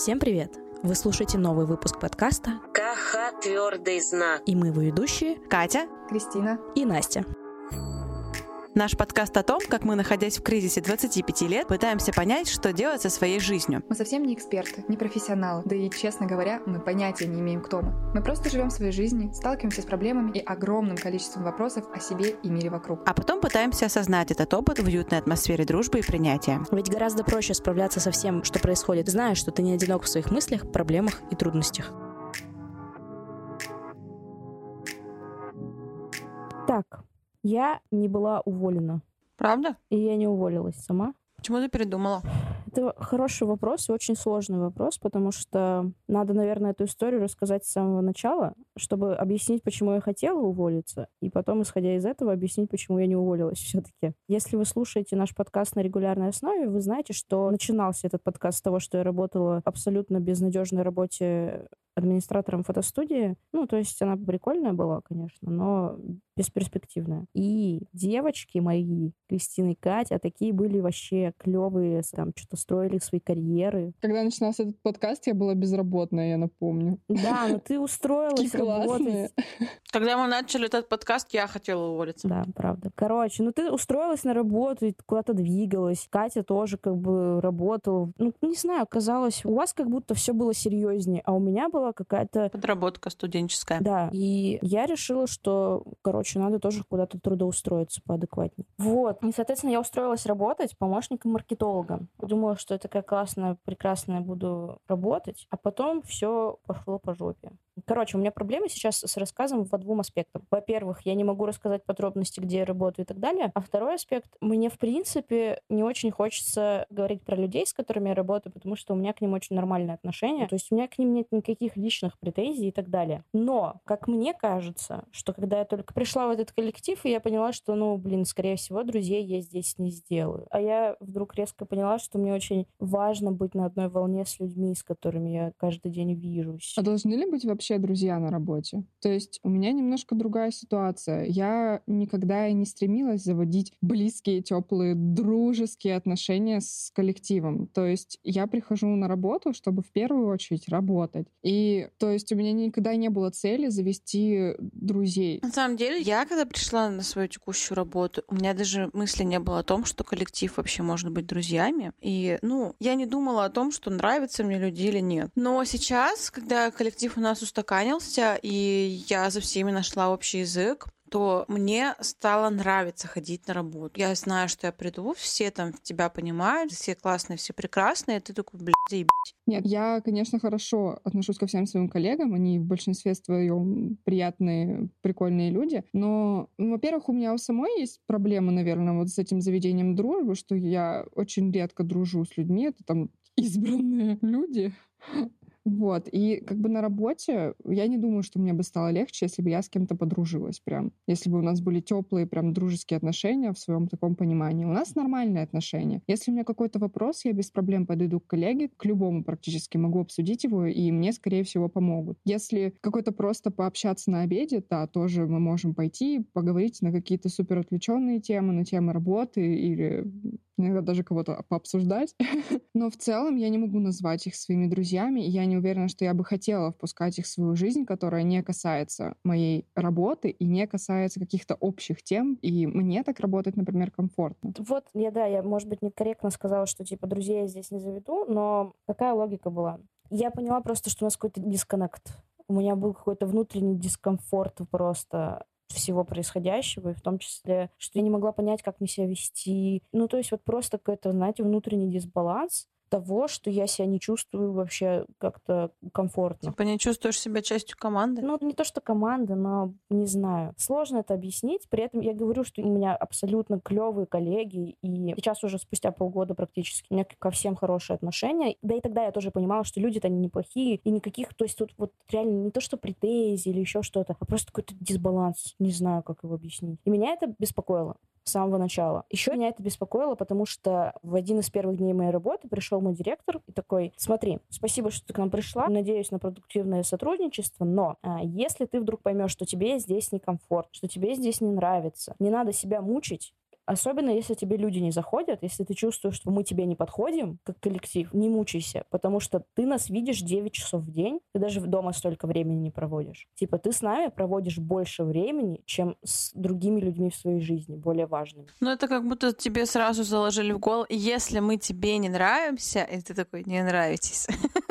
Всем привет! Вы слушаете новый выпуск подкаста КХ «Твердый знак». И мы его ведущие Катя, Кристина и Настя. Наш подкаст о том, как мы, находясь в кризисе 25 лет, пытаемся понять, что делать со своей жизнью. Мы совсем не эксперты, не профессионалы, да и, честно говоря, мы понятия не имеем, кто мы. Мы просто живем своей жизнью, сталкиваемся с проблемами и огромным количеством вопросов о себе и мире вокруг. А потом пытаемся осознать этот опыт в уютной атмосфере дружбы и принятия. Ведь гораздо проще справляться со всем, что происходит, зная, что ты не одинок в своих мыслях, проблемах и трудностях. Так, я не была уволена. Правда? И я не уволилась сама. Почему ты передумала? Это хороший вопрос и очень сложный вопрос, потому что надо, наверное, эту историю рассказать с самого начала, чтобы объяснить, почему я хотела уволиться, и потом, исходя из этого, объяснить, почему я не уволилась все-таки. Если вы слушаете наш подкаст на регулярной основе, вы знаете, что начинался этот подкаст с того, что я работала абсолютно безнадежной работе администратором фотостудии. Ну, то есть она прикольная была, конечно, но бесперспективная. И девочки мои, Кристина и Катя, такие были вообще клевые, там что-то строили свои карьеры. Когда начинался этот подкаст, я была безработная, я напомню. Да, но ты устроилась работать. Когда мы начали этот подкаст, я хотела уволиться. Да, правда. Короче, ну ты устроилась на работу и куда-то двигалась. Катя тоже как бы работала. Ну, не знаю, казалось, у вас как будто все было серьезнее, а у меня была какая-то... Подработка студенческая. Да. И я решила, что, короче, надо тоже куда-то трудоустроиться поадекватнее. Вот. И, соответственно, я устроилась работать помощником маркетолога. Думала, что это такая классная, прекрасная буду работать. А потом все пошло по жопе. Короче, у меня проблемы сейчас с рассказом по двум аспектам. Во-первых, я не могу рассказать подробности, где я работаю и так далее. А второй аспект, мне, в принципе, не очень хочется говорить про людей, с которыми я работаю, потому что у меня к ним очень нормальные отношения. То есть у меня к ним нет никаких личных претензий и так далее. Но, как мне кажется, что когда я только пришла в этот коллектив, и я поняла, что, ну, блин, скорее всего, друзей я здесь не сделаю. А я вдруг резко поняла, что мне очень важно быть на одной волне с людьми, с которыми я каждый день вижусь. А должны ли быть вообще друзья на работе? То есть у меня немножко другая ситуация. Я никогда и не стремилась заводить близкие, теплые, дружеские отношения с коллективом. То есть я прихожу на работу, чтобы в первую очередь работать. И то есть у меня никогда не было цели завести друзей. На самом деле, я когда пришла на свою текущую работу, у меня даже мысли не было о том, что коллектив вообще может быть друзьями. И, ну, я не думала о том, что нравятся мне люди или нет. Но сейчас, когда коллектив у нас устаканился, и я за всеми нашла общий язык, то мне стало нравиться ходить на работу. Я знаю, что я приду, все там тебя понимают, все классные, все прекрасные, и ты такой, блядь, заебись. Нет, я, конечно, хорошо отношусь ко всем своим коллегам, они в большинстве своем приятные, прикольные люди, но, ну, во-первых, у меня у самой есть проблема, наверное, вот с этим заведением дружбы, что я очень редко дружу с людьми, это там избранные люди, вот. И как бы на работе я не думаю, что мне бы стало легче, если бы я с кем-то подружилась прям. Если бы у нас были теплые, прям дружеские отношения в своем таком понимании. У нас нормальные отношения. Если у меня какой-то вопрос, я без проблем подойду к коллеге, к любому практически могу обсудить его, и мне, скорее всего, помогут. Если какой-то просто пообщаться на обеде, да, тоже мы можем пойти поговорить на какие-то супер отвлеченные темы, на темы работы или иногда даже кого-то пообсуждать. Но в целом я не могу назвать их своими друзьями, и я не уверена, что я бы хотела впускать их в свою жизнь, которая не касается моей работы и не касается каких-то общих тем, и мне так работать, например, комфортно. Вот, я, да, я, может быть, некорректно сказала, что, типа, друзей я здесь не заведу, но какая логика была? Я поняла просто, что у нас какой-то дисконнект. У меня был какой-то внутренний дискомфорт просто всего происходящего, и в том числе, что я не могла понять, как мне себя вести. Ну, то есть вот просто какой-то, знаете, внутренний дисбаланс, того, что я себя не чувствую вообще как-то комфортно. Типа не чувствуешь себя частью команды? Ну, не то, что команды, но не знаю. Сложно это объяснить. При этом я говорю, что у меня абсолютно клевые коллеги, и сейчас уже спустя полгода практически у меня ко всем хорошие отношения. Да и тогда я тоже понимала, что люди-то они неплохие, и никаких, то есть тут вот реально не то, что претензии или еще что-то, а просто какой-то дисбаланс. Не знаю, как его объяснить. И меня это беспокоило с самого начала. Еще меня это беспокоило, потому что в один из первых дней моей работы пришел мой директор и такой, смотри, спасибо, что ты к нам пришла, надеюсь на продуктивное сотрудничество, но а, если ты вдруг поймешь, что тебе здесь некомфорт, что тебе здесь не нравится, не надо себя мучить, Особенно, если тебе люди не заходят, если ты чувствуешь, что мы тебе не подходим, как коллектив, не мучайся, потому что ты нас видишь 9 часов в день, ты даже дома столько времени не проводишь. Типа ты с нами проводишь больше времени, чем с другими людьми в своей жизни, более важными. Ну, это как будто тебе сразу заложили в голову, если мы тебе не нравимся, и ты такой, не нравитесь.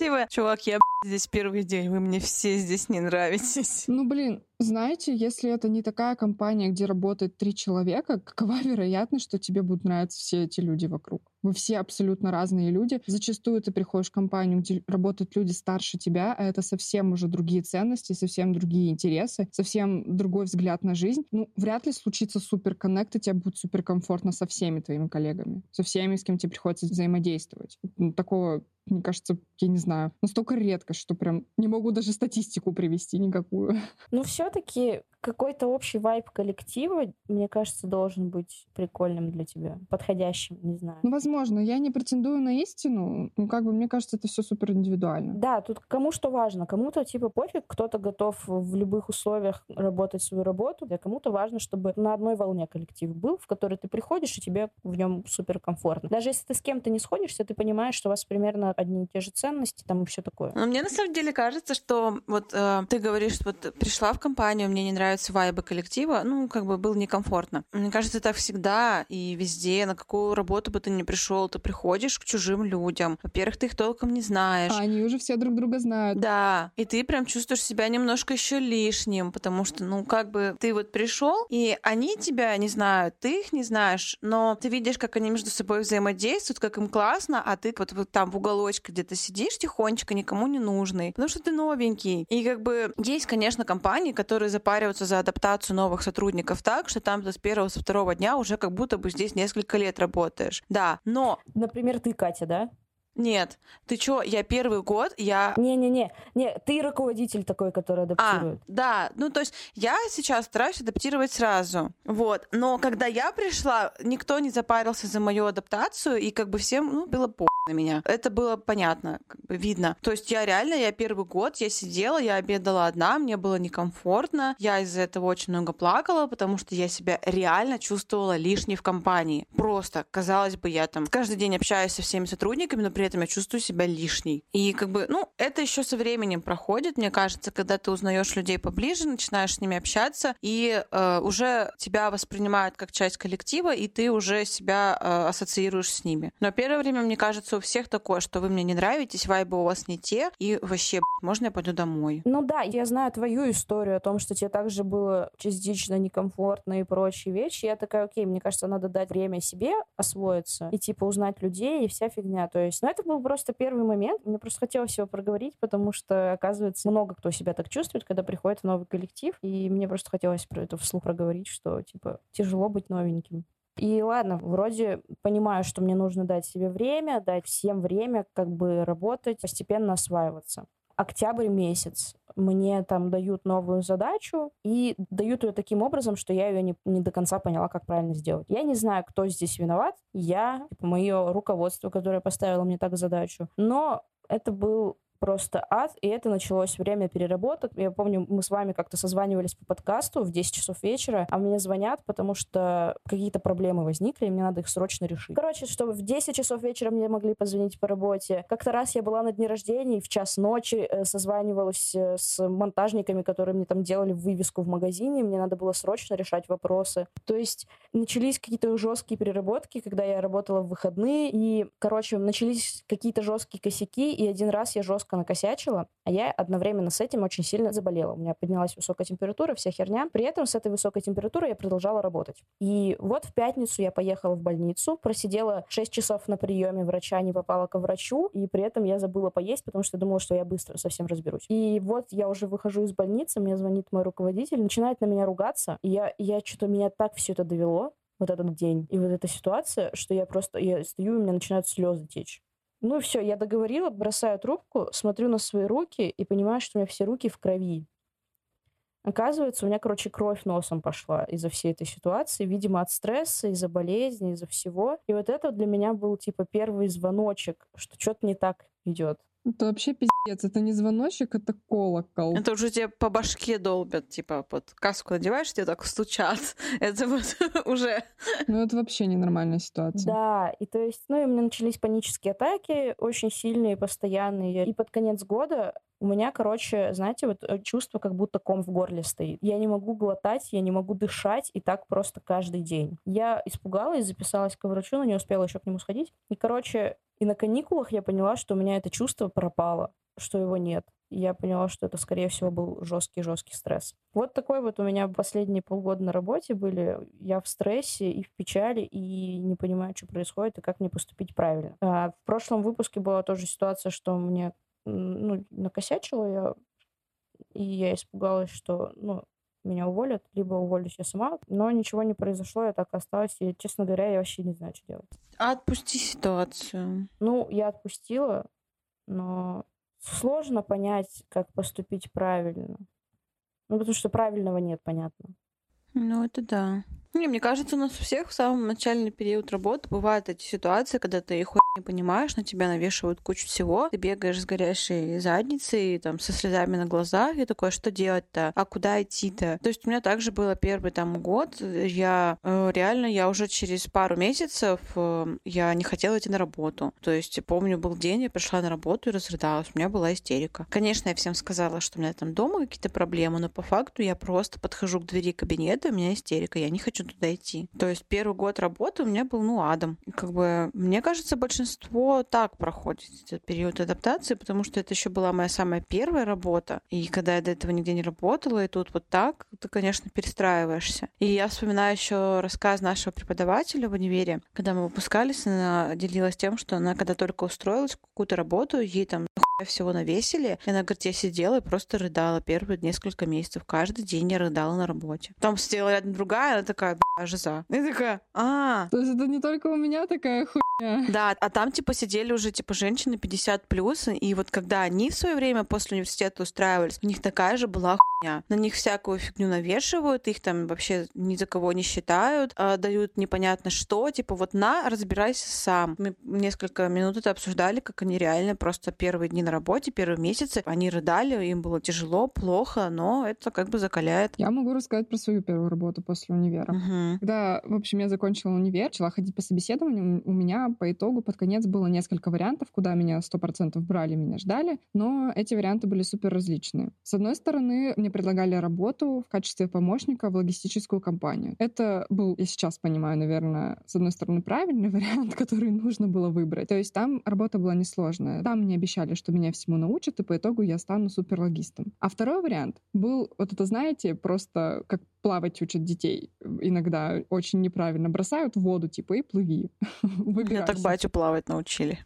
Типа, чувак, я здесь первый день, вы мне все здесь не нравитесь. Ну, блин, знаете, если это не такая компания, где работает три человека, какова вероятность, что тебе будут нравиться все эти люди вокруг? Вы все абсолютно разные люди. Зачастую ты приходишь в компанию, где работают люди старше тебя, а это совсем уже другие ценности, совсем другие интересы, совсем другой взгляд на жизнь. Ну, вряд ли случится супер коннект, и тебе будет супер комфортно со всеми твоими коллегами, со всеми, с кем тебе приходится взаимодействовать. Ну, такого мне кажется, я не знаю, настолько редко, что прям не могу даже статистику привести никакую. Ну, все-таки какой-то общий вайб коллектива, мне кажется, должен быть прикольным для тебя, подходящим, не знаю. Ну, возможно, я не претендую на истину, ну, как бы, мне кажется, это все супер индивидуально. Да, тут кому что важно. Кому-то, типа, пофиг, кто-то готов в любых условиях работать свою работу, а кому-то важно, чтобы на одной волне коллектив был, в который ты приходишь, и тебе в нем супер комфортно. Даже если ты с кем-то не сходишься, ты понимаешь, что у вас примерно одни и те же ценности, там и все такое. Но мне на самом деле кажется, что вот э, ты говоришь, вот пришла в компанию, мне не нравится нравятся вайбы коллектива, ну, как бы было некомфортно. Мне кажется, так всегда и везде, на какую работу бы ты ни пришел, ты приходишь к чужим людям. Во-первых, ты их толком не знаешь. А они уже все друг друга знают. Да, и ты прям чувствуешь себя немножко еще лишним, потому что, ну, как бы ты вот пришел, и они тебя не знают, ты их не знаешь, но ты видишь, как они между собой взаимодействуют, как им классно, а ты вот, вот там в уголочке где-то сидишь тихонечко, никому не нужный, потому что ты новенький. И как бы есть, конечно, компании, которые запариваются берутся за адаптацию новых сотрудников так, что там с первого, со второго дня уже как будто бы здесь несколько лет работаешь. Да, но... Например, ты, Катя, да? Нет, ты чё, я первый год, я... Не-не-не, не, ты руководитель такой, который адаптирует. А, да, ну то есть я сейчас стараюсь адаптировать сразу, вот, но когда я пришла, никто не запарился за мою адаптацию, и как бы всем, ну, было по на меня. Это было понятно, как бы видно. То есть я реально, я первый год, я сидела, я обедала одна, мне было некомфортно, я из-за этого очень много плакала, потому что я себя реально чувствовала лишней в компании. Просто, казалось бы, я там каждый день общаюсь со всеми сотрудниками, но при этом я чувствую себя лишней. И как бы, ну, это еще со временем проходит, мне кажется, когда ты узнаешь людей поближе, начинаешь с ними общаться, и э, уже тебя воспринимают как часть коллектива, и ты уже себя э, ассоциируешь с ними. Но первое время, мне кажется, у всех такое, что вы мне не нравитесь, вайбы у вас не те, и вообще, можно я пойду домой? Ну да, я знаю твою историю о том, что тебе также было частично некомфортно и прочие вещи. Я такая, окей, мне кажется, надо дать время себе освоиться и типа узнать людей и вся фигня. То есть, ну это был просто первый момент. Мне просто хотелось его проговорить, потому что, оказывается, много кто себя так чувствует, когда приходит в новый коллектив. И мне просто хотелось про это вслух проговорить, что типа тяжело быть новеньким. И ладно, вроде понимаю, что мне нужно дать себе время, дать всем время как бы работать, постепенно осваиваться. Октябрь месяц. Мне там дают новую задачу и дают ее таким образом, что я ее не, не до конца поняла, как правильно сделать. Я не знаю, кто здесь виноват. Я, типа, мое руководство, которое поставило мне так задачу. Но это был просто ад, и это началось время переработок. Я помню, мы с вами как-то созванивались по подкасту в 10 часов вечера, а мне звонят, потому что какие-то проблемы возникли, и мне надо их срочно решить. Короче, чтобы в 10 часов вечера мне могли позвонить по работе. Как-то раз я была на дне рождения, и в час ночи э, созванивалась э, с монтажниками, которые мне там делали вывеску в магазине, мне надо было срочно решать вопросы. То есть начались какие-то жесткие переработки, когда я работала в выходные, и, короче, начались какие-то жесткие косяки, и один раз я жестко жестко накосячила, а я одновременно с этим очень сильно заболела. У меня поднялась высокая температура, вся херня. При этом с этой высокой температурой я продолжала работать. И вот в пятницу я поехала в больницу, просидела 6 часов на приеме врача, не попала к врачу, и при этом я забыла поесть, потому что думала, что я быстро совсем разберусь. И вот я уже выхожу из больницы, мне звонит мой руководитель, начинает на меня ругаться, и я, я что-то меня так все это довело, вот этот день и вот эта ситуация, что я просто, я стою, и у меня начинают слезы течь. Ну все, я договорила, бросаю трубку, смотрю на свои руки и понимаю, что у меня все руки в крови. Оказывается, у меня, короче, кровь носом пошла из-за всей этой ситуации, видимо, от стресса, из-за болезни, из-за всего. И вот это для меня был, типа, первый звоночек, что что-то не так идет. Это вообще пиздец. Это не звоночек, это колокол. Это уже тебе по башке долбят, типа, под каску надеваешь, тебе так стучат. Это вот уже... Ну, это вообще ненормальная ситуация. Да, и то есть, ну, и у меня начались панические атаки, очень сильные, постоянные. И под конец года у меня, короче, знаете, вот э, чувство, как будто ком в горле стоит. Я не могу глотать, я не могу дышать, и так просто каждый день. Я испугалась, записалась к врачу, но не успела еще к нему сходить. И, короче, и на каникулах я поняла, что у меня это чувство пропало, что его нет. Я поняла, что это, скорее всего, был жесткий-жесткий стресс. Вот такой вот у меня последние полгода на работе были. Я в стрессе и в печали, и не понимаю, что происходит, и как мне поступить правильно. А в прошлом выпуске была тоже ситуация, что мне ну, накосячила я, и я испугалась, что ну, меня уволят, либо уволюсь я сама. Но ничего не произошло, я так осталась. И, честно говоря, я вообще не знаю, что делать. Отпусти ситуацию. Ну, я отпустила, но сложно понять, как поступить правильно. Ну, потому что правильного нет, понятно. Ну, это да. Не, мне кажется, у нас у всех в самом начальный период работы бывают эти ситуации, когда ты хуй не понимаешь, на тебя навешивают кучу всего, ты бегаешь с горящей задницей, там, со слезами на глазах, и такое, что делать-то? А куда идти-то? То есть у меня также было первый там год, я э, реально, я уже через пару месяцев э, я не хотела идти на работу. То есть помню, был день, я пришла на работу и разрыдалась, у меня была истерика. Конечно, я всем сказала, что у меня там дома какие-то проблемы, но по факту я просто подхожу к двери кабинета, у меня истерика, я не хочу туда идти. То есть первый год работы у меня был, ну, адом. Как бы, мне кажется, большинство так проходит этот период адаптации, потому что это еще была моя самая первая работа. И когда я до этого нигде не работала, и тут вот так, ты, конечно, перестраиваешься. И я вспоминаю еще рассказ нашего преподавателя в универе, когда мы выпускались, она делилась тем, что она, когда только устроилась в какую-то работу, ей там всего навесили. И она говорит, я сидела и просто рыдала первые несколько месяцев. Каждый день я рыдала на работе. Там сидела рядом другая, она такая, жиза. И такая, а. То есть это не только у меня такая хуйня. Да, а там типа сидели уже типа женщины 50 плюс, и вот когда они в свое время после университета устраивались, у них такая же была хуйня. На них всякую фигню навешивают, их там вообще ни за кого не считают, а дают непонятно что, типа вот на, разбирайся сам. Мы несколько минут это обсуждали, как они реально просто первые дни на работе, первые месяцы, они рыдали, им было тяжело, плохо, но это как бы закаляет. Я могу рассказать про свою первую работу после универа. Угу. Когда, в общем, я закончила универ, начала ходить по собеседованию, у меня по итогу под конец было несколько вариантов, куда меня сто процентов брали, меня ждали, но эти варианты были супер различные. С одной стороны, мне предлагали работу в качестве помощника в логистическую компанию. Это был, я сейчас понимаю, наверное, с одной стороны, правильный вариант, который нужно было выбрать. То есть там работа была несложная. Там мне обещали, что меня всему научат, и по итогу я стану суперлогистом. А второй вариант был, вот это, знаете, просто как плавать учат детей иногда очень неправильно. Бросают в воду, типа, и плыви. Меня так батю плавать научили.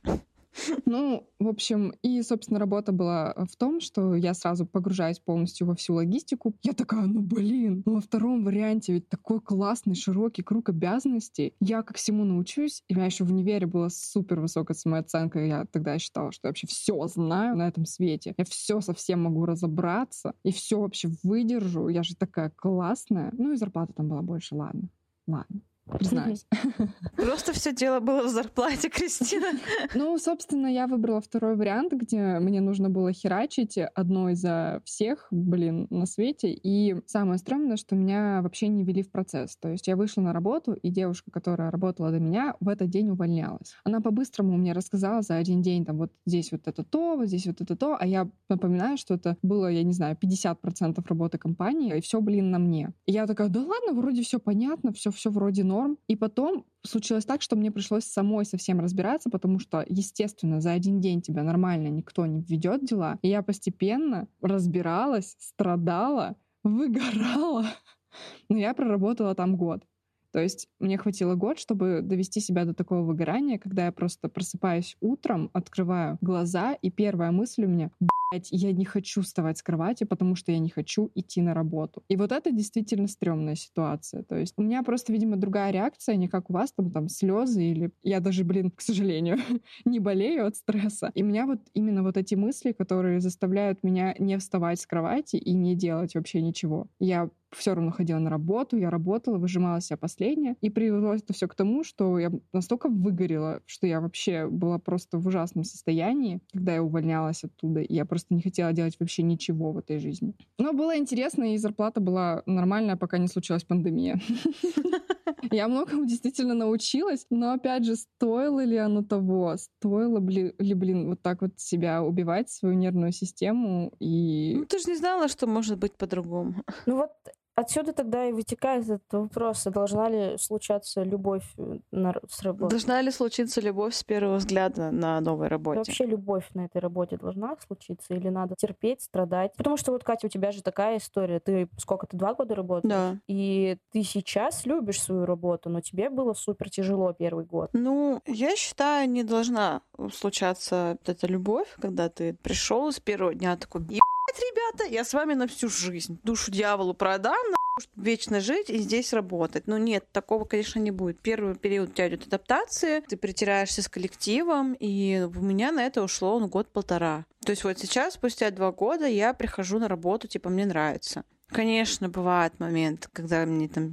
Ну, в общем, и, собственно, работа была в том, что я сразу погружаюсь полностью во всю логистику. Я такая, ну, блин, ну, во втором варианте ведь такой классный, широкий круг обязанностей. Я как всему научусь. И у меня еще в универе была супер высокая самооценка. Я тогда считала, что я вообще все знаю на этом свете. Я все совсем могу разобраться и все вообще выдержу. Я же такая классная. Ну, и зарплата там была больше, ладно. Ладно признаюсь. Просто все дело было в зарплате, Кристина. Ну, собственно, я выбрала второй вариант, где мне нужно было херачить одной за всех, блин, на свете. И самое странное, что меня вообще не вели в процесс. То есть я вышла на работу, и девушка, которая работала до меня, в этот день увольнялась. Она по-быстрому мне рассказала за один день, там, вот здесь вот это то, вот здесь вот это то, а я напоминаю, что это было, я не знаю, 50% работы компании, и все, блин, на мне. И я такая, да ладно, вроде все понятно, все, все вроде норм. И потом случилось так, что мне пришлось самой совсем разбираться, потому что, естественно, за один день тебя нормально никто не ведет дела. И я постепенно разбиралась, страдала, выгорала. Но я проработала там год. То есть мне хватило год, чтобы довести себя до такого выгорания, когда я просто просыпаюсь утром, открываю глаза, и первая мысль у меня я не хочу вставать с кровати, потому что я не хочу идти на работу. И вот это действительно стрёмная ситуация. То есть у меня просто, видимо, другая реакция, не как у вас, там, там слезы или я даже, блин, к сожалению, не болею от стресса. И меня вот именно вот эти мысли, которые заставляют меня не вставать с кровати и не делать вообще ничего. Я все равно ходила на работу, я работала, выжимала себя последнее. И привело это все к тому, что я настолько выгорела, что я вообще была просто в ужасном состоянии, когда я увольнялась оттуда. И я просто не хотела делать вообще ничего в этой жизни. Но было интересно, и зарплата была нормальная, пока не случилась пандемия. Я многому действительно научилась, но опять же, стоило ли оно того? Стоило ли, блин, вот так вот себя убивать, свою нервную систему и... Ну, ты же не знала, что может быть по-другому. Ну вот Отсюда тогда и вытекает этот вопрос, а должна ли случаться любовь э, на, с работой? Должна ли случиться любовь с первого взгляда на новой работе? Вообще любовь на этой работе должна случиться или надо терпеть, страдать? Потому что вот, Катя, у тебя же такая история. Ты сколько, ты два года работаешь? Да. И ты сейчас любишь свою работу, но тебе было супер тяжело первый год. Ну, я считаю, не должна случаться эта любовь, когда ты пришел с первого дня такой, ребята, я с вами на всю жизнь. Душу дьяволу продам, чтобы вечно жить и здесь работать. Но нет, такого, конечно, не будет. Первый период у тебя идет адаптация, ты притираешься с коллективом, и у меня на это ушло ну, год-полтора. То есть вот сейчас, спустя два года, я прихожу на работу, типа, мне нравится. Конечно, бывает момент, когда мне там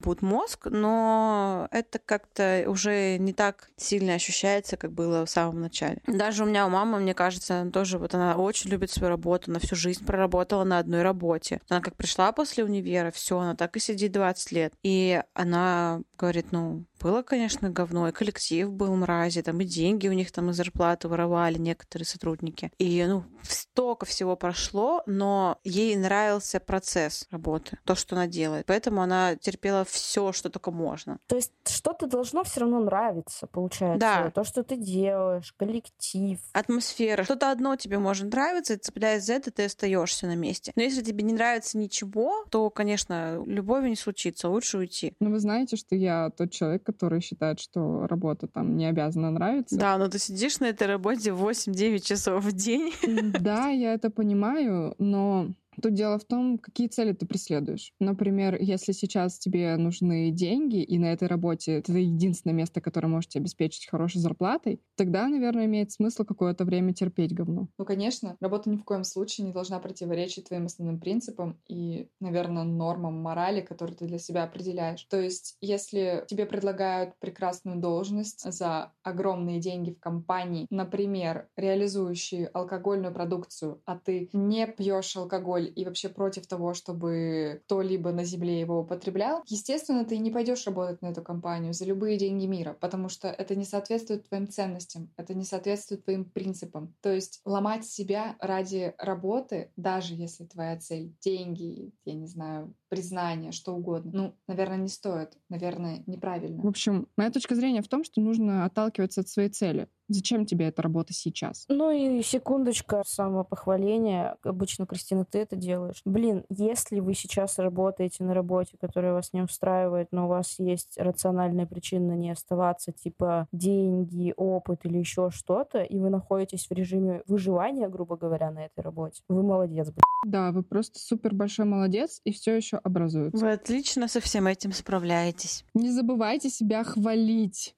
будет мозг, но это как-то уже не так сильно ощущается, как было в самом начале. Даже у меня у мамы, мне кажется, она тоже вот она очень любит свою работу, она всю жизнь проработала на одной работе. Она как пришла после универа, все, она так и сидит 20 лет. И она говорит, ну, было, конечно, говно, и коллектив был мрази, там и деньги у них там и зарплаты воровали некоторые сотрудники. И, ну, столько всего прошло, но ей нравился процесс работы, то, что она делает. Поэтому она терпела все, что только можно. То есть что-то должно все равно нравиться, получается. Да. То, что ты делаешь, коллектив. Атмосфера. Что-то одно тебе может нравиться, и цепляясь за это, ты остаешься на месте. Но если тебе не нравится ничего, то, конечно, любови не случится, лучше уйти. Ну, вы знаете, что я тот человек, который считает, что работа там не обязана нравиться. Да, но ты сидишь на этой работе 8-9 часов в день. Да, я это понимаю, но Тут дело в том, какие цели ты преследуешь. Например, если сейчас тебе нужны деньги, и на этой работе это единственное место, которое может обеспечить хорошей зарплатой, тогда, наверное, имеет смысл какое-то время терпеть говно. Ну, конечно, работа ни в коем случае не должна противоречить твоим основным принципам и, наверное, нормам морали, которые ты для себя определяешь. То есть, если тебе предлагают прекрасную должность за огромные деньги в компании, например, реализующие алкогольную продукцию, а ты не пьешь алкоголь и вообще против того, чтобы кто-либо на Земле его употреблял, естественно, ты не пойдешь работать на эту компанию за любые деньги мира, потому что это не соответствует твоим ценностям, это не соответствует твоим принципам. То есть ломать себя ради работы, даже если твоя цель — деньги, я не знаю, признание, что угодно. Ну, наверное, не стоит. Наверное, неправильно. В общем, моя точка зрения в том, что нужно отталкиваться от своей цели. Зачем тебе эта работа сейчас? Ну и секундочка самопохваления. Обычно, Кристина, ты это делаешь. Блин, если вы сейчас работаете на работе, которая вас не устраивает, но у вас есть рациональная причина не оставаться, типа деньги, опыт или еще что-то, и вы находитесь в режиме выживания, грубо говоря, на этой работе, вы молодец, блин. Да, вы просто супер большой молодец и все еще образуется. Вы отлично со всем этим справляетесь. Не забывайте себя хвалить.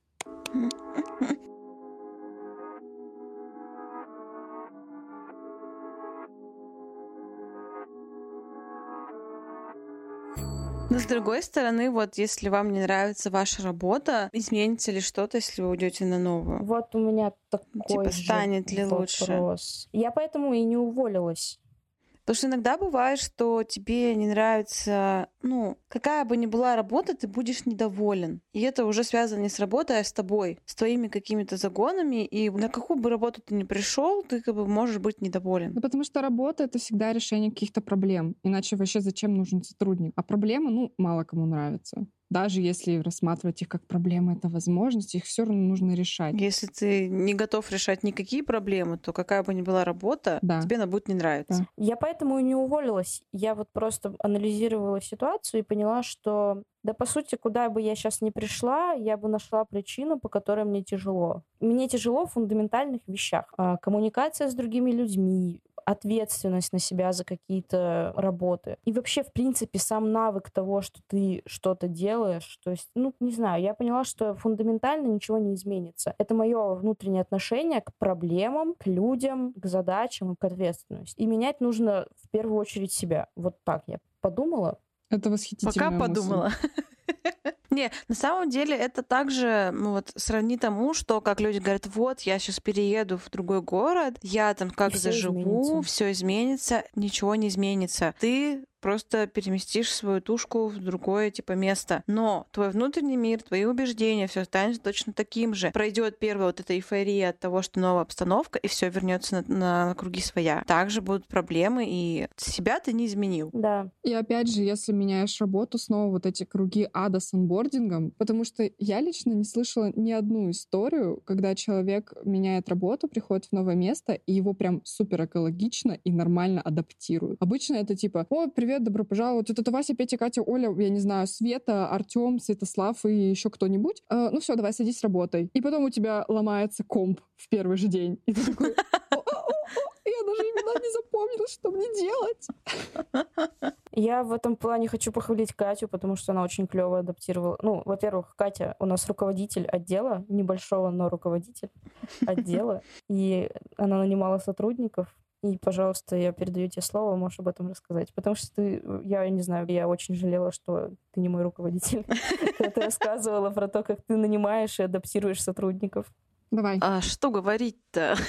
Но с другой стороны, вот если вам не нравится ваша работа, изменится ли что-то, если вы уйдете на новую? Вот у меня такой Типа, же станет ли вопрос. лучше? Я поэтому и не уволилась. Потому что иногда бывает, что тебе не нравится, ну, какая бы ни была работа, ты будешь недоволен. И это уже связано не с работой, а с тобой, с твоими какими-то загонами. И на какую бы работу ты ни пришел, ты как бы можешь быть недоволен. Ну, потому что работа — это всегда решение каких-то проблем. Иначе вообще зачем нужен сотрудник? А проблемы, ну, мало кому нравятся. Даже если рассматривать их как проблемы, это возможность, их все равно нужно решать. Если ты не готов решать никакие проблемы, то какая бы ни была работа, Да. тебе она будет не нравиться. Да. Я поэтому и не уволилась. Я вот просто анализировала ситуацию и поняла, что да, по сути, куда бы я сейчас ни пришла, я бы нашла причину, по которой мне тяжело. Мне тяжело в фундаментальных вещах. А, Коммуникация с другими людьми, ответственность на себя за какие-то работы. И вообще, в принципе, сам навык того, что ты что-то делаешь, то есть, ну, не знаю, я поняла, что фундаментально ничего не изменится. Это мое внутреннее отношение к проблемам, к людям, к задачам и к ответственности. И менять нужно в первую очередь себя. Вот так я подумала, Это восхитительная Пока мысль. подумала. Не, на самом деле это также, ну вот, сродни тому, что как люди говорят, вот, я сейчас перееду в другой город, я там как И всё заживу, изменится. все изменится, ничего не изменится. Ты просто переместишь свою тушку в другое типа место. Но твой внутренний мир, твои убеждения, все останется точно таким же. Пройдет первая вот эта эйфория от того, что новая обстановка, и все вернется на, на круги своя. Также будут проблемы, и себя ты не изменил. Да. И опять же, если меняешь работу, снова вот эти круги ада с онбордингом, потому что я лично не слышала ни одну историю, когда человек меняет работу, приходит в новое место, и его прям супер экологично и нормально адаптируют. Обычно это типа, о, привет, добро пожаловать, вот это Вася, Петя, Катя, Оля, я не знаю, Света, Артем, Святослав и еще кто-нибудь. Э, ну все, давай, садись, работай. И потом у тебя ломается комп в первый же день. И ты такой, «О-о-о-о, я даже именно не запомнила, что мне делать. Я в этом плане хочу похвалить Катю, потому что она очень клево адаптировала. Ну, во-первых, Катя у нас руководитель отдела, небольшого, но руководитель отдела, и она нанимала сотрудников. И, пожалуйста, я передаю тебе слово, можешь об этом рассказать. Потому что ты, я не знаю, я очень жалела, что ты не мой руководитель. Ты рассказывала про то, как ты нанимаешь и адаптируешь сотрудников. Давай. А что говорить-то?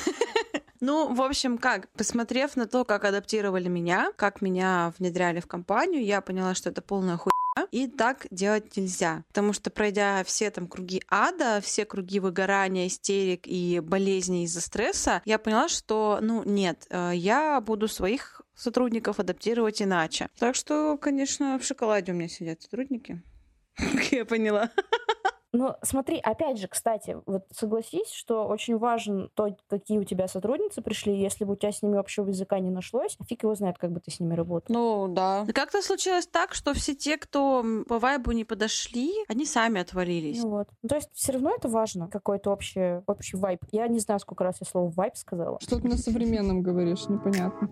Ну, в общем, как, посмотрев на то, как адаптировали меня, как меня внедряли в компанию, я поняла, что это полная хуйня, и так делать нельзя. Потому что, пройдя все там круги ада, все круги выгорания, истерик и болезней из-за стресса, я поняла, что, ну, нет, э, я буду своих сотрудников адаптировать иначе. Так что, конечно, в шоколаде у меня сидят сотрудники. Как я поняла. Ну, смотри, опять же, кстати, вот согласись, что очень важен то, какие у тебя сотрудницы пришли. Если бы у тебя с ними общего языка не нашлось, а фиг его знает, как бы ты с ними работал. Ну, да. Как-то случилось так, что все те, кто по вайбу не подошли, они сами отвалились. Ну вот. Ну, то есть все равно это важно, какой-то общий, общий вайб. Я не знаю, сколько раз я слово вайб сказала. Что ты на современном говоришь, непонятно.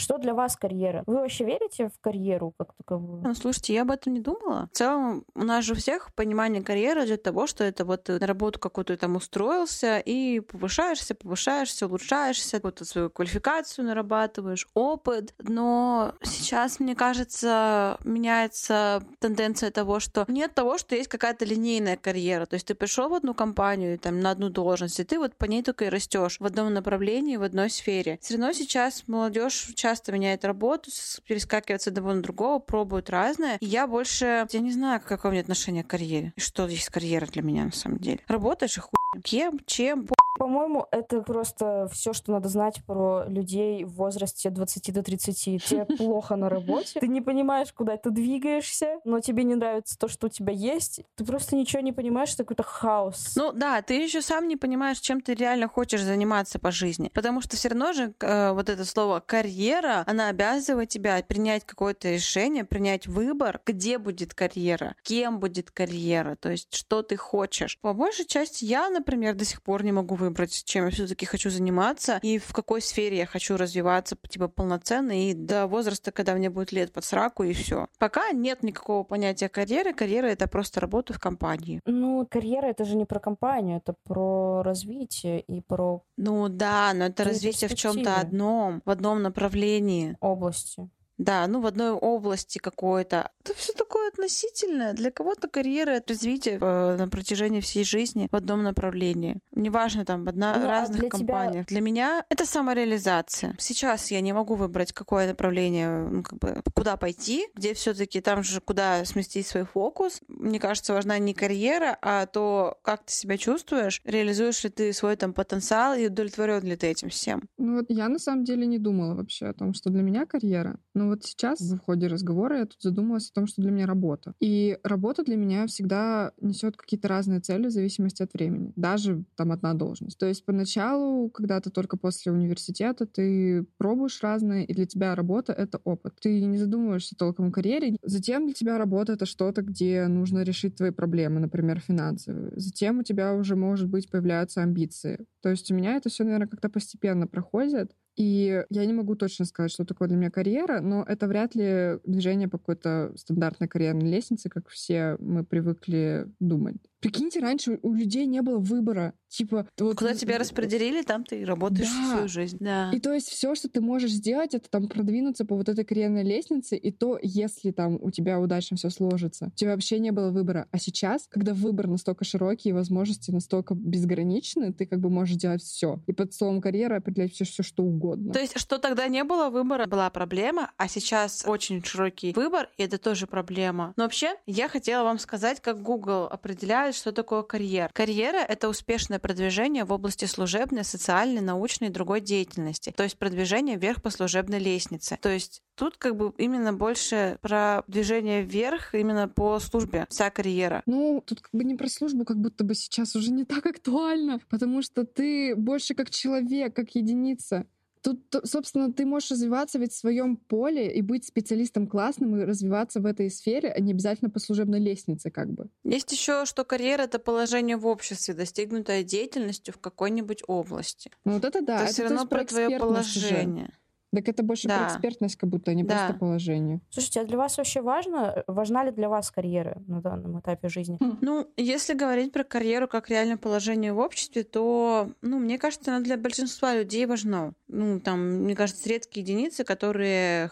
Что для вас карьера? Вы вообще верите в карьеру как таковую? Ну, слушайте, я об этом не думала. В целом, у нас же у всех понимание карьеры для того, что это вот ты на работу какую-то там устроился и повышаешься, повышаешься, улучшаешься, какую-то свою квалификацию нарабатываешь, опыт. Но сейчас, мне кажется, меняется тенденция того, что нет того, что есть какая-то линейная карьера. То есть ты пришел в одну компанию, там, на одну должность, и ты вот по ней только и растешь в одном направлении, в одной сфере. Все равно сейчас молодежь часто меняет работу, перескакивает с одного на другого, пробует разное. И я больше, я не знаю, какое у меня отношение к карьере. И что есть карьера для меня на самом деле. Работаешь и хуй. Кем, чем, По-моему, это просто все, что надо знать про людей в возрасте 20 до 30. Тебе плохо на работе, ты не понимаешь, куда ты двигаешься, но тебе не нравится то, что у тебя есть. Ты просто ничего не понимаешь, это какой-то хаос. Ну да, ты еще сам не понимаешь, чем ты реально хочешь заниматься по жизни. Потому что все равно же э, вот это слово карьера, она обязывает тебя принять какое-то решение, принять выбор, где будет карьера, кем будет карьера, то есть что ты хочешь. По большей части я, например, до сих пор не могу выбрать, чем я все-таки хочу заниматься и в какой сфере я хочу развиваться типа полноценно и до возраста, когда мне будет лет под сраку и все. Пока нет никакого понятия карьеры. Карьера это просто работа в компании. Ну, карьера это же не про компанию, это про развитие и про Ну да, но это развитие в чем-то одном, в одном направлении. области. Да, ну в одной области какой-то. Это все такое относительное. Для кого-то карьера это развитие э, на протяжении всей жизни в одном направлении. Неважно, там, в одна, Ну, а разных для тебя- компаниях. Для меня это самореализация. Сейчас я не могу выбрать, какое направление, ну, как бы, куда пойти, где все-таки там же, куда сместить свой фокус. Мне кажется, важна не карьера, а то, как ты себя чувствуешь, реализуешь ли ты свой там потенциал и удовлетворен ли ты этим всем. Ну вот я на самом деле не думала вообще о том, что для меня карьера. Но вот сейчас в ходе разговора я тут задумалась о том, что для меня работа. И работа для меня всегда несет какие-то разные цели в зависимости от времени. Даже там одна должность. То есть поначалу, когда ты только после университета, ты пробуешь разное, и для тебя работа — это опыт. Ты не задумываешься толком о карьере. Затем для тебя работа — это что-то, где нужно решить твои проблемы, например, финансовые. Затем у тебя уже, может быть, появляются амбиции. То есть у меня это все, наверное, как-то постепенно проходит. И я не могу точно сказать, что такое для меня карьера, но это вряд ли движение по какой-то стандартной карьерной лестнице, как все мы привыкли думать. Прикиньте, раньше у людей не было выбора. Типа, вот, Куда тебя распределили, там ты и работаешь Да. всю жизнь. Да. И то есть все, что ты можешь сделать, это там продвинуться по вот этой карьерной лестнице, и то, если там у тебя удачно все сложится. У тебя вообще не было выбора. А сейчас, когда выбор настолько широкий и возможности настолько безграничны, ты как бы можешь делать все. И под словом карьера определять все, все что угодно. То есть, что тогда не было выбора, была проблема, а сейчас очень широкий выбор, и это тоже проблема. Но вообще, я хотела вам сказать, как Google определяет, что такое карьера. Карьера — это успешное продвижение в области служебной, социальной, научной и другой деятельности. То есть продвижение вверх по служебной лестнице. То есть тут как бы именно больше про движение вверх именно по службе, вся карьера. Ну, тут как бы не про службу, как будто бы сейчас уже не так актуально, потому что ты больше как человек, как единица. Тут, собственно, ты можешь развиваться ведь в своем поле и быть специалистом классным и развиваться в этой сфере, а не обязательно по служебной лестнице, как бы. Есть еще, что карьера — это положение в обществе, достигнутое деятельностью в какой-нибудь области. Ну, вот это да, это это все равно есть про твое экспертность уже. Так это больше Да. про экспертность, как будто, а не Да. просто положение. Слушайте, а для вас вообще важно, важна ли для вас карьера на данном этапе жизни? Ну, если говорить про карьеру как реальное положение в обществе, то, ну, мне кажется, она для большинства людей важна. Ну, там, мне кажется, редкие единицы, которые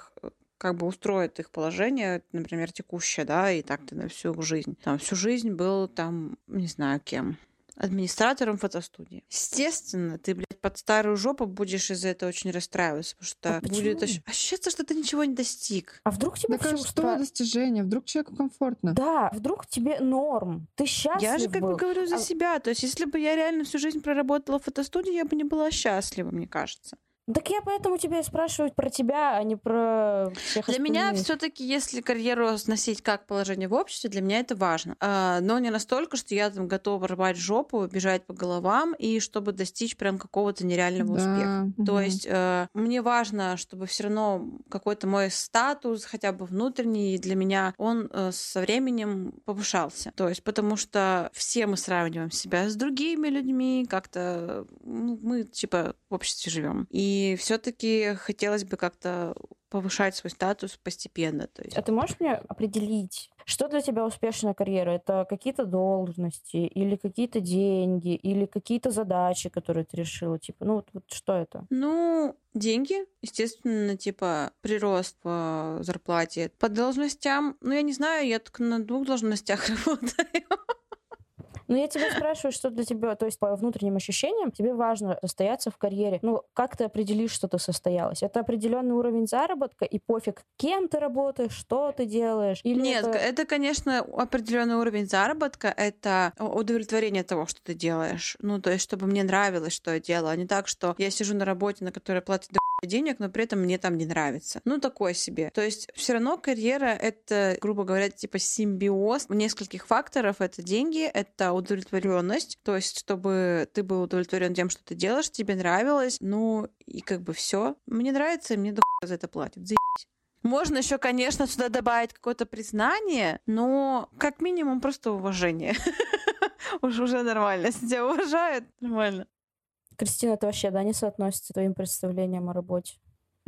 как бы устроят их положение, например, текущее, да, и так-то на всю жизнь. Там всю жизнь был там, не знаю кем, администратором фотостудии. Естественно, ты, блядь, под старую жопу будешь из-за этого очень расстраиваться, потому что А будет ощ- ощущаться, что ты ничего не достиг. А вдруг тебе Так все что достижение? Вдруг человеку комфортно? Да, вдруг тебе норм. Ты счастлив Я же как бы был. говорю за А- себя. То есть, если бы я реально всю жизнь проработала в фотостудии, я бы не была счастлива, мне кажется. Так я поэтому тебя и спрашиваю про тебя, а не про всех Для меня остальных. все-таки, если карьеру сносить как положение в обществе, для меня это важно. А, но не настолько, что я там готова рвать жопу, бежать по головам, и чтобы достичь прям какого-то нереального успеха. Да, То есть э, мне важно, чтобы все равно какой-то мой статус, хотя бы внутренний, для меня, он э, со временем повышался. То есть потому что все мы сравниваем себя с другими людьми, как-то ну, мы типа в обществе живем. И все-таки хотелось бы как-то повышать свой статус постепенно. То есть. А ты можешь мне определить, что для тебя успешная карьера? Это какие-то должности, или какие-то деньги, или какие-то задачи, которые ты решила? Типа, ну вот, вот что это? Ну, деньги, естественно, типа прирост по зарплате. По должностям, ну, я не знаю, я только на двух должностях работаю. Ну, я тебя спрашиваю, что для тебя, то есть по внутренним ощущениям, тебе важно состояться в карьере. Ну, как ты определишь, что ты состоялась? Это определенный уровень заработка, и пофиг, кем ты работаешь, что ты делаешь? Или Нет, это... это, конечно, определенный уровень заработка, это удовлетворение того, что ты делаешь. Ну, то есть, чтобы мне нравилось, что я делаю, а не так, что я сижу на работе, на которой платят до денег, но при этом мне там не нравится. Ну, такое себе. То есть, все равно карьера — это, грубо говоря, типа симбиоз нескольких факторов. Это деньги, это удовлетворенность, то есть, чтобы ты был удовлетворен тем, что ты делаешь, тебе нравилось, ну, и как бы все. Мне нравится, мне до за это платят. Заебись. Можно еще, конечно, сюда добавить какое-то признание, но как минимум просто уважение. Уж уже нормально. Если тебя уважают, нормально. Кристина, это вообще, да, не соотносится с твоим представлением о работе?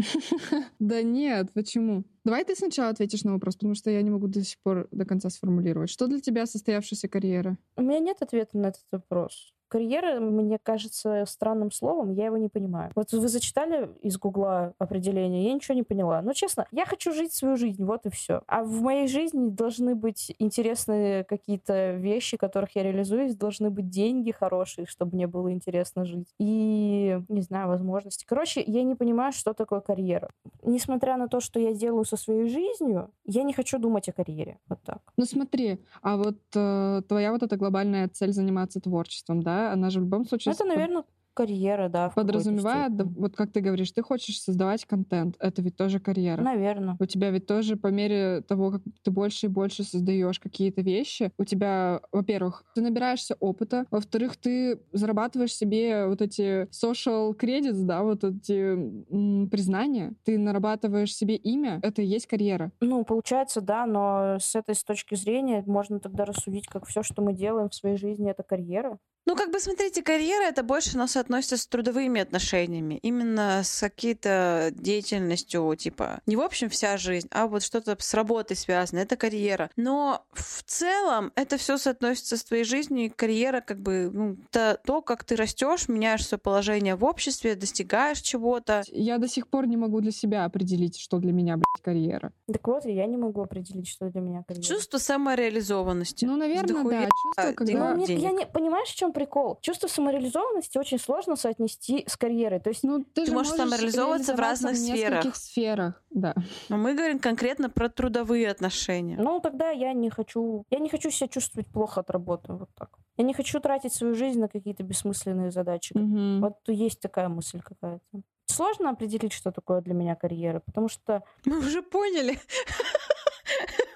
Да нет, почему? Давай ты сначала ответишь на вопрос, потому что я не могу до сих пор до конца сформулировать. Что для тебя состоявшаяся карьера? У меня нет ответа на этот вопрос. Карьера, мне кажется, странным словом, я его не понимаю. Вот вы зачитали из Гугла определение, я ничего не поняла. Ну, честно, я хочу жить свою жизнь, вот и все. А в моей жизни должны быть интересные какие-то вещи, которых я реализуюсь, должны быть деньги хорошие, чтобы мне было интересно жить. И, не знаю, возможности. Короче, я не понимаю, что такое карьера. Несмотря на то, что я делаю со своей жизнью, я не хочу думать о карьере. Вот так. Ну смотри, а вот э, твоя вот эта глобальная цель заниматься творчеством, да, она же в любом случае Это, наверное, карьера, да. подразумевает, да, вот как ты говоришь, ты хочешь создавать контент, это ведь тоже карьера. Наверное. У тебя ведь тоже по мере того, как ты больше и больше создаешь какие-то вещи, у тебя, во-первых, ты набираешься опыта, во-вторых, ты зарабатываешь себе вот эти social credits, да, вот эти м, признания, ты нарабатываешь себе имя, это и есть карьера. Ну, получается, да, но с этой с точки зрения можно тогда рассудить, как все, что мы делаем в своей жизни, это карьера. Ну, как бы, смотрите, карьера — это больше, но относится с трудовыми отношениями, именно с какой-то деятельностью, типа, не в общем вся жизнь, а вот что-то с работой связано, это карьера. Но в целом это все соотносится с твоей жизнью, и карьера как бы, ну, это то, как ты растешь, меняешь свое положение в обществе, достигаешь чего-то. Я до сих пор не могу для себя определить, что для меня, блядь, карьера. Так вот, я не могу определить, что для меня карьера. Чувство самореализованности. Ну, наверное, да. Чувство, когда... Ну, мне- денег. я не, понимаешь, в чем прикол? Чувство самореализованности очень сложно соотнести с карьерой. То есть, Ну, ты, Ты же можешь самореализовываться в разных в сферах. сферах, да. Но мы говорим конкретно про трудовые отношения. ну, тогда я не хочу... Я не хочу себя чувствовать плохо от работы. Вот так. Я не хочу тратить свою жизнь на какие-то бессмысленные задачи. Мгм. Вот есть такая мысль какая-то. Сложно определить, что такое для меня карьера, потому что Мы уже поняли.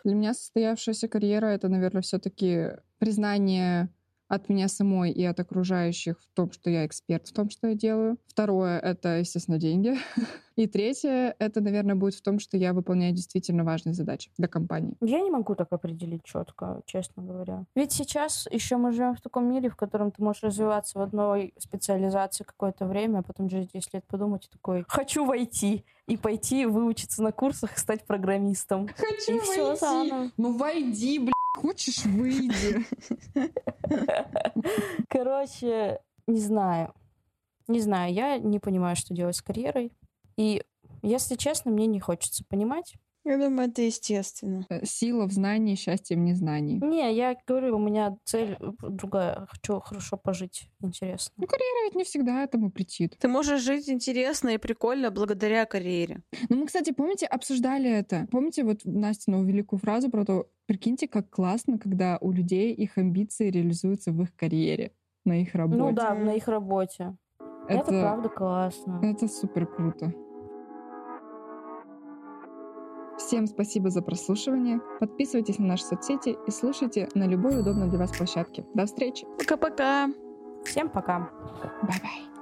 Для меня состоявшаяся карьера — это, наверное, все таки признание от меня самой и от окружающих в том, что я эксперт в том, что я делаю. Второе — это, естественно, деньги. И третье — это, наверное, будет в том, что я выполняю действительно важные задачи для компании. я не могу так определить четко, честно говоря. Ведь сейчас еще мы живем в таком мире, в котором ты можешь развиваться в одной специализации какое-то время, а потом через 10 лет подумать и такой, хочу войти и пойти выучиться на курсах и стать программистом. Хочу И всё заново. Ну войди, блядь. Хочешь, выйди. Короче, не знаю. Не знаю, я не понимаю, что делать с карьерой. И, если честно, мне не хочется понимать. Я думаю, это естественно. Э, Сила в знании, счастье в незнании. Не, я говорю, у меня цель э, другая. Хочу хорошо пожить, интересно. Ну, карьера ведь не всегда этому причит. Ты можешь жить интересно и прикольно благодаря карьере. Ну, мы, кстати, помните, обсуждали это. Помните вот Настину великую фразу про то, прикиньте, как классно, когда у людей их амбиции реализуются в их карьере, на их работе. Ну да, на их работе. Это, правда классно. Это супер круто. Всем спасибо за прослушивание. Подписывайтесь на наши соцсети и слушайте на любой удобной для вас площадке. До встречи. Пока-пока. Всем пока. Бай-бай.